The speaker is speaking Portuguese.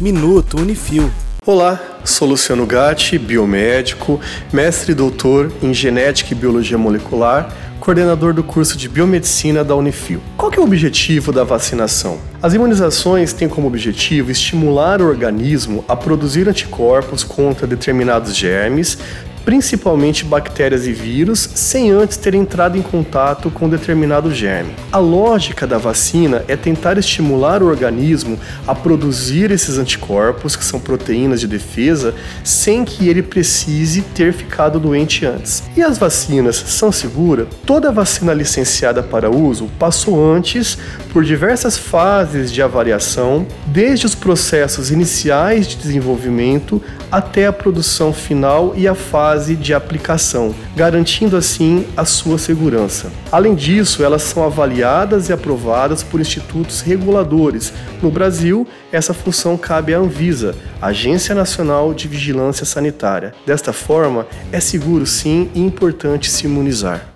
Minuto Unifil. Olá, sou Luciano Gatti, biomédico, mestre e doutor em genética e biologia molecular, coordenador do curso de biomedicina da Unifil. Qual é o objetivo da vacinação? As imunizações têm como objetivo estimular o organismo a produzir anticorpos contra determinados germes, principalmente bactérias e vírus, sem antes ter entrado em contato com determinado germe. A lógica da vacina é tentar estimular o organismo a produzir esses anticorpos, que são proteínas de defesa, sem que ele precise ter ficado doente antes. E as vacinas são seguras? Toda vacina licenciada para uso passou antes por diversas fases de avaliação, desde os processos iniciais de desenvolvimento até a produção final e a fase fase de aplicação, garantindo assim a sua segurança. Além disso, elas são avaliadas e aprovadas por institutos reguladores. No Brasil, essa função cabe à Anvisa, Agência Nacional de Vigilância Sanitária. Desta forma, é seguro sim e importante se imunizar.